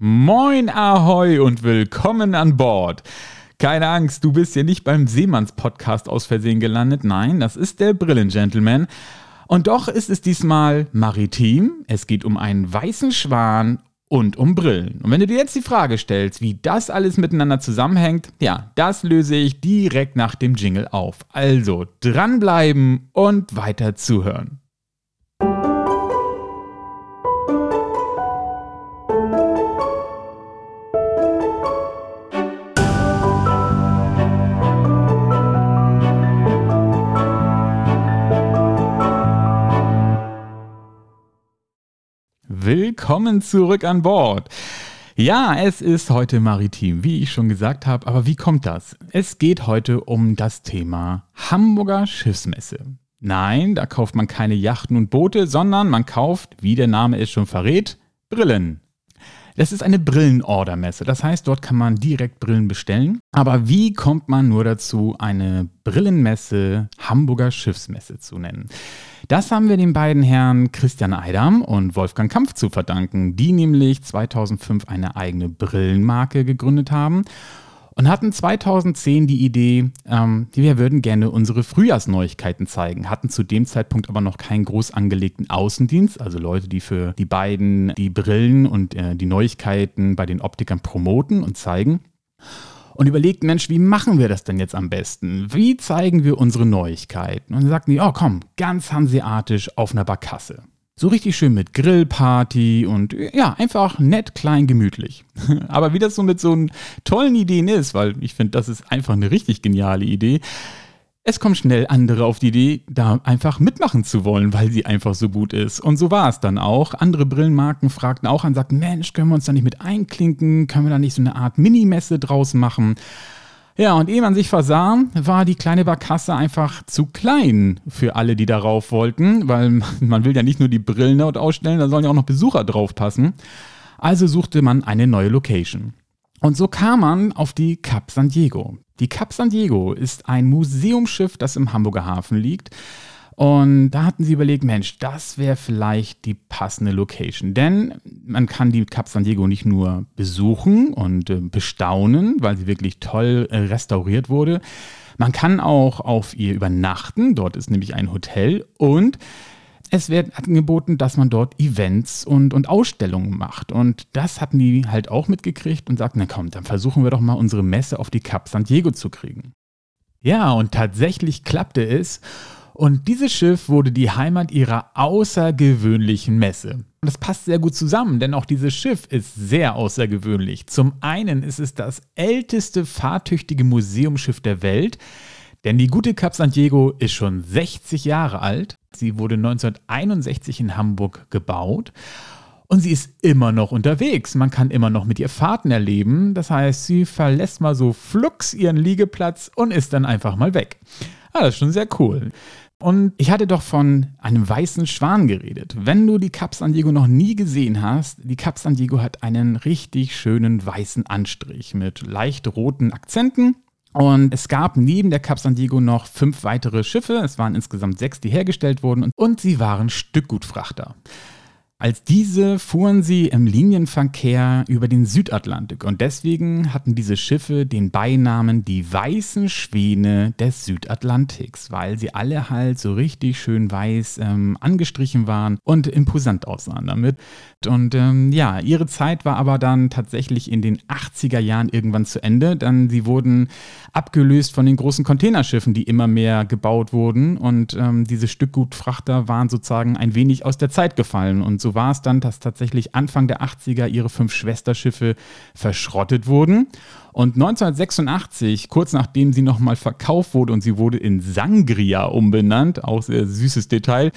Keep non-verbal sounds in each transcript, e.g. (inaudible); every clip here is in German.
Moin Ahoi und willkommen an Bord. Keine Angst, du bist hier nicht beim Seemanns-Podcast aus Versehen gelandet. Nein, das ist der Brillengentleman. Und doch ist es diesmal maritim. Es geht um einen weißen Schwan und um Brillen. Und wenn du dir jetzt die Frage stellst, wie das alles miteinander zusammenhängt, ja, das löse ich direkt nach dem Jingle auf. Also dranbleiben und weiter zuhören. Willkommen zurück an Bord. Ja, es ist heute maritim, wie ich schon gesagt habe, aber wie kommt das? Es geht heute um das Thema Hamburger Schiffsmesse. Nein, da kauft man keine Yachten und Boote, sondern man kauft, wie der Name es schon verrät, Brillen. Das ist eine Brillenordermesse. Das heißt, dort kann man direkt Brillen bestellen. Aber wie kommt man nur dazu, eine Brillenmesse Hamburger Schiffsmesse zu nennen? Das haben wir den beiden Herren Christian Eidam und Wolfgang Kampf zu verdanken, die nämlich 2005 eine eigene Brillenmarke gegründet haben und hatten 2010 die Idee, ähm, wir würden gerne unsere Frühjahrsneuigkeiten zeigen, hatten zu dem Zeitpunkt aber noch keinen groß angelegten Außendienst, also Leute, die für die beiden die Brillen und äh, die Neuigkeiten bei den Optikern promoten und zeigen. Und überlegt, Mensch, wie machen wir das denn jetzt am besten? Wie zeigen wir unsere Neuigkeiten? Und dann sagten die, oh komm, ganz hanseatisch auf einer Barkasse. So richtig schön mit Grillparty und ja, einfach nett, klein, gemütlich. (laughs) Aber wie das so mit so tollen Ideen ist, weil ich finde, das ist einfach eine richtig geniale Idee. Es kommen schnell andere auf die Idee, da einfach mitmachen zu wollen, weil sie einfach so gut ist. Und so war es dann auch. Andere Brillenmarken fragten auch an, sagten, Mensch, können wir uns da nicht mit einklinken? Können wir da nicht so eine Art Minimesse draus machen? Ja, und ehe man sich versah, war die kleine Barkasse einfach zu klein für alle, die darauf wollten, weil (laughs) man will ja nicht nur die Brillen dort ausstellen, da sollen ja auch noch Besucher drauf passen. Also suchte man eine neue Location. Und so kam man auf die Cap San Diego. Die Cap San Diego ist ein Museumsschiff, das im Hamburger Hafen liegt. Und da hatten sie überlegt, Mensch, das wäre vielleicht die passende Location. Denn man kann die Cap San Diego nicht nur besuchen und äh, bestaunen, weil sie wirklich toll äh, restauriert wurde. Man kann auch auf ihr übernachten. Dort ist nämlich ein Hotel und es wird angeboten, dass man dort Events und, und Ausstellungen macht. Und das hatten die halt auch mitgekriegt und sagten, na komm, dann versuchen wir doch mal unsere Messe auf die Cap San Diego zu kriegen. Ja, und tatsächlich klappte es. Und dieses Schiff wurde die Heimat ihrer außergewöhnlichen Messe. Und das passt sehr gut zusammen, denn auch dieses Schiff ist sehr außergewöhnlich. Zum einen ist es das älteste fahrtüchtige Museumsschiff der Welt, denn die gute Cap San Diego ist schon 60 Jahre alt. Sie wurde 1961 in Hamburg gebaut. Und sie ist immer noch unterwegs. Man kann immer noch mit ihr Fahrten erleben. Das heißt, sie verlässt mal so flugs ihren Liegeplatz und ist dann einfach mal weg. Ah, das ist schon sehr cool. Und ich hatte doch von einem weißen Schwan geredet. Wenn du die Cap San Diego noch nie gesehen hast, die Cap San Diego hat einen richtig schönen weißen Anstrich mit leicht roten Akzenten. Und es gab neben der Cap San Diego noch fünf weitere Schiffe. Es waren insgesamt sechs, die hergestellt wurden. Und sie waren Stückgutfrachter. Als diese fuhren sie im Linienverkehr über den Südatlantik und deswegen hatten diese Schiffe den Beinamen die weißen Schwäne des Südatlantiks, weil sie alle halt so richtig schön weiß ähm, angestrichen waren und imposant aussahen damit. Und ähm, ja, ihre Zeit war aber dann tatsächlich in den 80er Jahren irgendwann zu Ende, dann sie wurden abgelöst von den großen Containerschiffen, die immer mehr gebaut wurden und ähm, diese Stückgutfrachter waren sozusagen ein wenig aus der Zeit gefallen und so so war es dann, dass tatsächlich Anfang der 80er ihre fünf Schwesterschiffe verschrottet wurden. Und 1986, kurz nachdem sie nochmal verkauft wurde und sie wurde in Sangria umbenannt, auch sehr süßes Detail,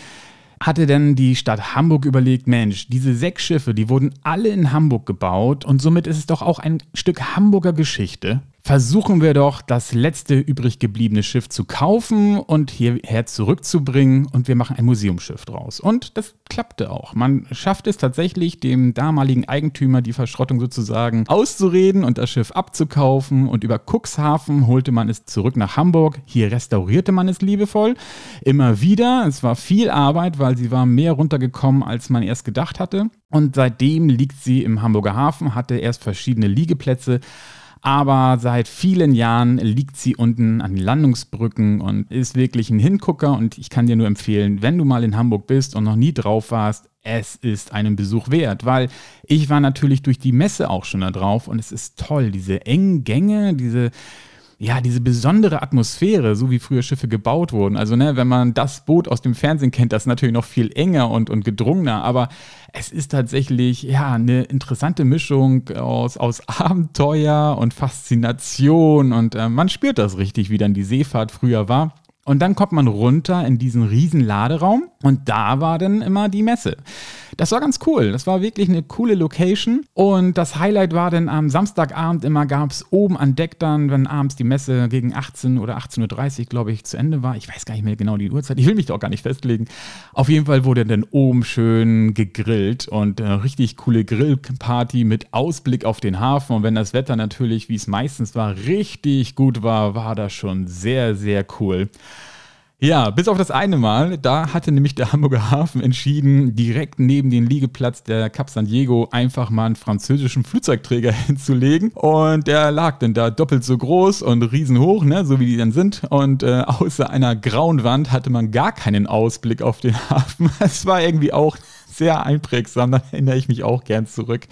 hatte denn die Stadt Hamburg überlegt, Mensch, diese sechs Schiffe, die wurden alle in Hamburg gebaut und somit ist es doch auch ein Stück Hamburger Geschichte. Versuchen wir doch, das letzte übrig gebliebene Schiff zu kaufen und hierher zurückzubringen und wir machen ein Museumsschiff draus. Und das klappte auch. Man schafft es tatsächlich, dem damaligen Eigentümer die Verschrottung sozusagen auszureden und das Schiff abzukaufen und über Cuxhaven holte man es zurück nach Hamburg. Hier restaurierte man es liebevoll. Immer wieder. Es war viel Arbeit, weil sie war mehr runtergekommen, als man erst gedacht hatte. Und seitdem liegt sie im Hamburger Hafen, hatte erst verschiedene Liegeplätze aber seit vielen Jahren liegt sie unten an den Landungsbrücken und ist wirklich ein Hingucker. Und ich kann dir nur empfehlen, wenn du mal in Hamburg bist und noch nie drauf warst, es ist einen Besuch wert, weil ich war natürlich durch die Messe auch schon da drauf und es ist toll, diese engen Gänge, diese ja, diese besondere Atmosphäre, so wie früher Schiffe gebaut wurden. Also, ne, wenn man das Boot aus dem Fernsehen kennt, das ist natürlich noch viel enger und, und gedrungener, aber es ist tatsächlich, ja, eine interessante Mischung aus, aus Abenteuer und Faszination und äh, man spürt das richtig, wie dann die Seefahrt früher war. Und dann kommt man runter in diesen riesen Laderaum und da war dann immer die Messe. Das war ganz cool. Das war wirklich eine coole Location. Und das Highlight war dann am Samstagabend immer gab es oben an Deck dann, wenn abends die Messe gegen 18 oder 18.30 Uhr, glaube ich, zu Ende war. Ich weiß gar nicht mehr genau die Uhrzeit. Ich will mich doch gar nicht festlegen. Auf jeden Fall wurde dann oben schön gegrillt und eine richtig coole Grillparty mit Ausblick auf den Hafen. Und wenn das Wetter natürlich, wie es meistens war, richtig gut war, war das schon sehr, sehr cool. Ja, bis auf das eine Mal, da hatte nämlich der Hamburger Hafen entschieden, direkt neben den Liegeplatz der Cap San Diego einfach mal einen französischen Flugzeugträger (laughs) hinzulegen. Und der lag dann da doppelt so groß und riesenhoch, ne, so wie die dann sind. Und äh, außer einer grauen Wand hatte man gar keinen Ausblick auf den Hafen. (laughs) Es war irgendwie auch sehr einprägsam, da erinnere ich mich auch gern zurück.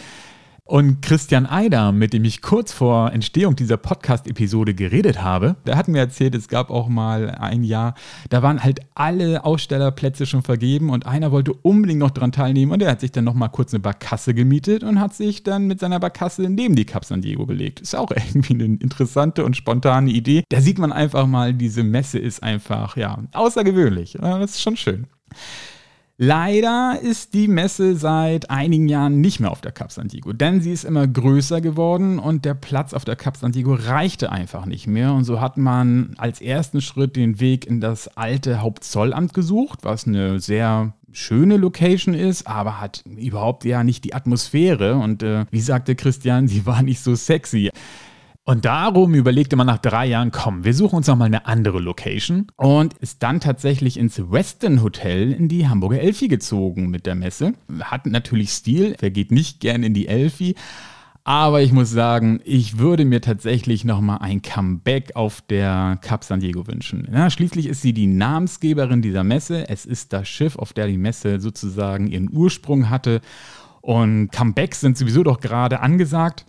Und Christian Eider, mit dem ich kurz vor Entstehung dieser Podcast-Episode geredet habe, der hat mir erzählt, es gab auch mal ein Jahr, da waren halt alle Ausstellerplätze schon vergeben und einer wollte unbedingt noch dran teilnehmen und er hat sich dann noch mal kurz eine Barkasse gemietet und hat sich dann mit seiner Barkasse neben die Cap San Diego gelegt. Ist auch (laughs) irgendwie eine interessante und spontane Idee. Da sieht man einfach mal, diese Messe ist einfach, ja, außergewöhnlich. Das ist schon schön. Leider ist die Messe seit einigen Jahren nicht mehr auf der Cap San Diego, denn sie ist immer größer geworden und der Platz auf der Cap San Diego reichte einfach nicht mehr. Und so hat man als ersten Schritt den Weg in das alte Hauptzollamt gesucht, was eine sehr schöne Location ist, aber hat überhaupt ja nicht die Atmosphäre. Und äh, wie sagte Christian, sie war nicht so sexy. Und darum überlegte man nach drei Jahren, komm, wir suchen uns nochmal eine andere Location und ist dann tatsächlich ins Weston Hotel in die Hamburger Elfi gezogen mit der Messe. Hat natürlich Stil, wer geht nicht gern in die Elfi, aber ich muss sagen, ich würde mir tatsächlich nochmal ein Comeback auf der Cap San Diego wünschen. Ja, schließlich ist sie die Namensgeberin dieser Messe. Es ist das Schiff, auf der die Messe sozusagen ihren Ursprung hatte. Und Comebacks sind sowieso doch gerade angesagt.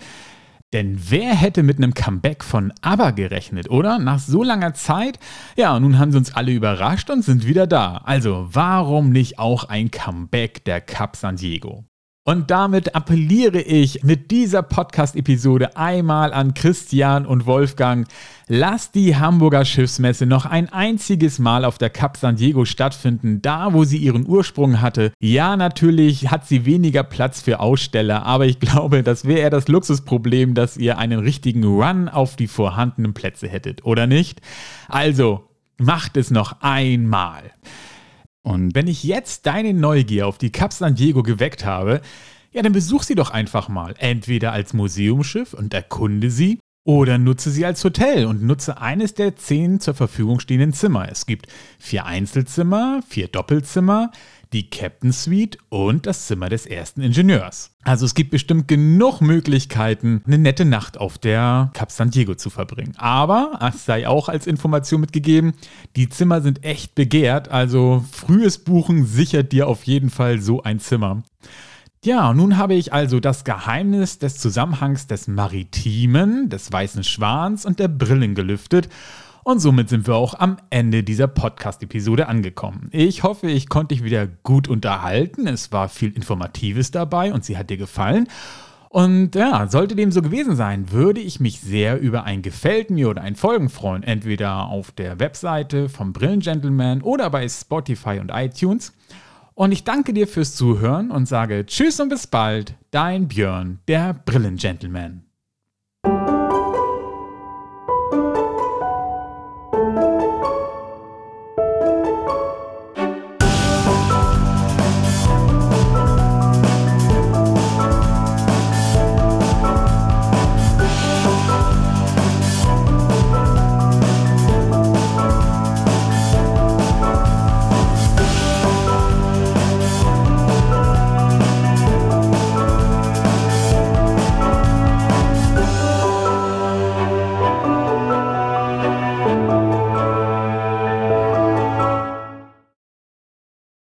Denn wer hätte mit einem Comeback von ABBA gerechnet, oder? Nach so langer Zeit? Ja, nun haben sie uns alle überrascht und sind wieder da. Also warum nicht auch ein Comeback der Cup San Diego? Und damit appelliere ich mit dieser Podcast-Episode einmal an Christian und Wolfgang. Lasst die Hamburger Schiffsmesse noch ein einziges Mal auf der Cap San Diego stattfinden, da wo sie ihren Ursprung hatte. Ja, natürlich hat sie weniger Platz für Aussteller, aber ich glaube, das wäre eher das Luxusproblem, dass ihr einen richtigen Run auf die vorhandenen Plätze hättet, oder nicht? Also, macht es noch einmal. Und wenn ich jetzt deine Neugier auf die Cap San Diego geweckt habe, ja, dann besuch sie doch einfach mal. Entweder als Museumsschiff und erkunde sie, oder nutze sie als Hotel und nutze eines der zehn zur Verfügung stehenden Zimmer. Es gibt vier Einzelzimmer, vier Doppelzimmer, die Captain Suite und das Zimmer des ersten Ingenieurs. Also es gibt bestimmt genug Möglichkeiten, eine nette Nacht auf der Cap San Diego zu verbringen. Aber, es sei auch als Information mitgegeben, die Zimmer sind echt begehrt, also frühes Buchen sichert dir auf jeden Fall so ein Zimmer. Ja, nun habe ich also das Geheimnis des Zusammenhangs des Maritimen, des Weißen Schwans und der Brillen gelüftet und somit sind wir auch am Ende dieser Podcast-Episode angekommen. Ich hoffe, ich konnte dich wieder gut unterhalten. Es war viel Informatives dabei und sie hat dir gefallen. Und ja, sollte dem so gewesen sein, würde ich mich sehr über ein Gefällt mir oder ein Folgen freuen. Entweder auf der Webseite vom Brillengentleman oder bei Spotify und iTunes. Und ich danke dir fürs Zuhören und sage Tschüss und bis bald, dein Björn, der Brillengentleman.